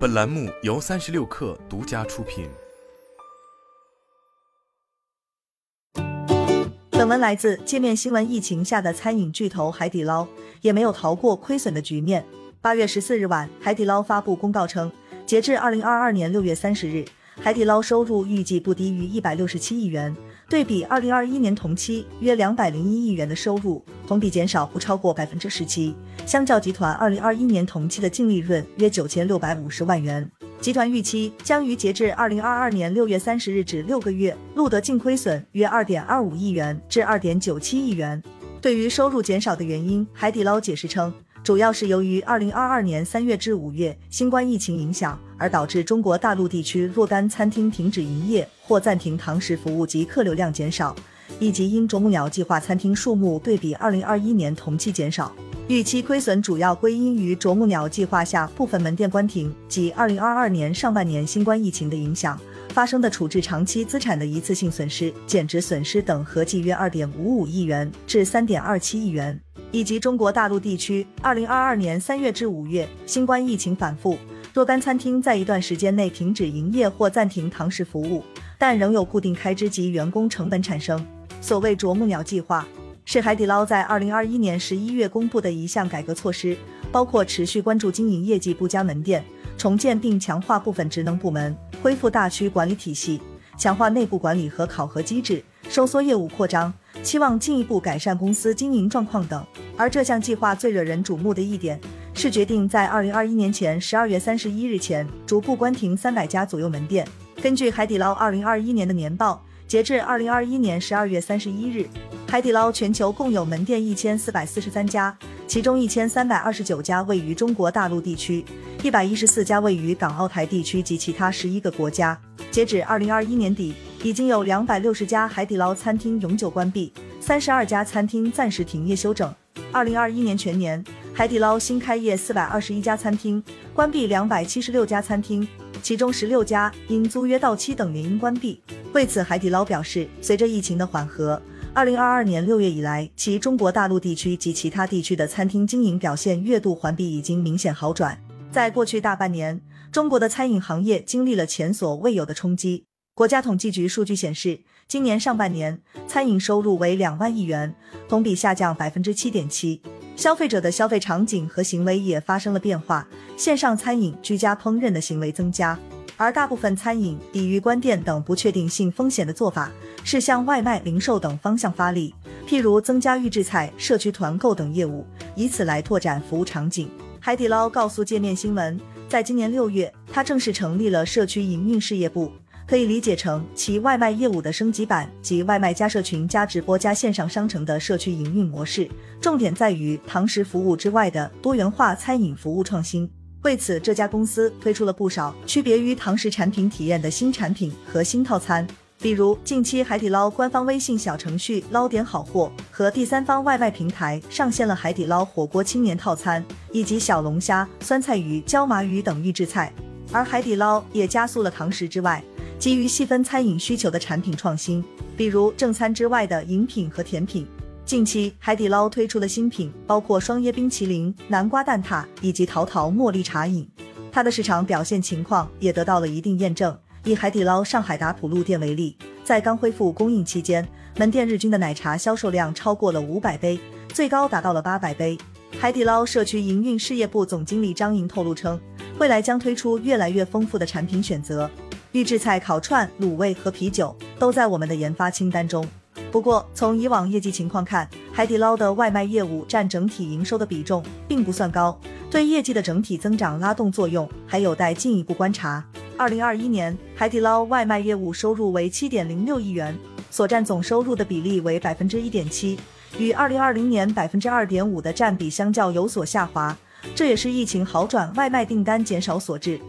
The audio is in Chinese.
本栏目由三十六氪独家出品。本文来自界面新闻。疫情下的餐饮巨头海底捞也没有逃过亏损的局面。八月十四日晚，海底捞发布公告称，截至二零二二年六月三十日。海底捞收入预计不低于一百六十七亿元，对比二零二一年同期约两百零一亿元的收入，同比减少不超过百分之十七。相较集团二零二一年同期的净利润约九千六百五十万元，集团预期将于截至二零二二年六月三十日止六个月录得净亏损约二点二五亿元至二点九七亿元。对于收入减少的原因，海底捞解释称。主要是由于二零二二年三月至五月新冠疫情影响，而导致中国大陆地区若干餐厅停止营业或暂停堂食服务及客流量减少，以及因啄木鸟计划餐厅数目对比二零二一年同期减少，预期亏损主要归因于啄木鸟计划下部分门店关停及二零二二年上半年新冠疫情的影响发生的处置长期资产的一次性损失、减值损失等，合计约二点五五亿元至三点二七亿元。以及中国大陆地区，二零二二年三月至五月，新冠疫情反复，若干餐厅在一段时间内停止营业或暂停堂食服务，但仍有固定开支及员工成本产生。所谓“啄木鸟计划”，是海底捞在二零二一年十一月公布的一项改革措施，包括持续关注经营业绩不佳门店，重建并强化部分职能部门，恢复大区管理体系，强化内部管理和考核机制，收缩业务扩张。期望进一步改善公司经营状况等，而这项计划最惹人瞩目的一点是决定在二零二一年前十二月三十一日前逐步关停三百家左右门店。根据海底捞二零二一年的年报，截至二零二一年十二月三十一日，海底捞全球共有门店一千四百四十三家，其中一千三百二十九家位于中国大陆地区，一百一十四家位于港澳台地区及其他十一个国家。截止二零二一年底。已经有两百六十家海底捞餐厅永久关闭，三十二家餐厅暂时停业休整。二零二一年全年，海底捞新开业四百二十一家餐厅，关闭两百七十六家餐厅，其中十六家因租约到期等原因关闭。为此，海底捞表示，随着疫情的缓和，二零二二年六月以来，其中国大陆地区及其他地区的餐厅经营表现月度环比已经明显好转。在过去大半年，中国的餐饮行业经历了前所未有的冲击。国家统计局数据显示，今年上半年餐饮收入为两万亿元，同比下降百分之七点七。消费者的消费场景和行为也发生了变化，线上餐饮、居家烹饪的行为增加，而大部分餐饮抵御关店等不确定性风险的做法是向外卖、零售等方向发力，譬如增加预制菜、社区团购等业务，以此来拓展服务场景。海底捞告诉界面新闻，在今年六月，它正式成立了社区营运事业部。可以理解成其外卖业务的升级版及外卖加社群加直播加线上商城的社区营运模式，重点在于堂食服务之外的多元化餐饮服务创新。为此，这家公司推出了不少区别于堂食产品体验的新产品和新套餐，比如近期海底捞官方微信小程序“捞点好货”和第三方外卖平台上线了海底捞火锅青年套餐，以及小龙虾、酸菜鱼、椒麻鱼等预制菜。而海底捞也加速了堂食之外。基于细分餐饮需求的产品创新，比如正餐之外的饮品和甜品。近期，海底捞推出的新品包括双椰冰淇淋、南瓜蛋挞以及桃桃茉莉茶饮，它的市场表现情况也得到了一定验证。以海底捞上海达浦路店为例，在刚恢复供应期间，门店日均的奶茶销售量超过了五百杯，最高达到了八百杯。海底捞社区营运事业部总经理张莹透露称，未来将推出越来越丰富的产品选择。预制菜、烤串、卤味和啤酒都在我们的研发清单中。不过，从以往业绩情况看，海底捞的外卖业务占整体营收的比重并不算高，对业绩的整体增长拉动作用还有待进一步观察。二零二一年，海底捞外卖业务收入为七点零六亿元，所占总收入的比例为百分之一点七，与二零二零年百分之二点五的占比相较有所下滑，这也是疫情好转、外卖订单减少所致。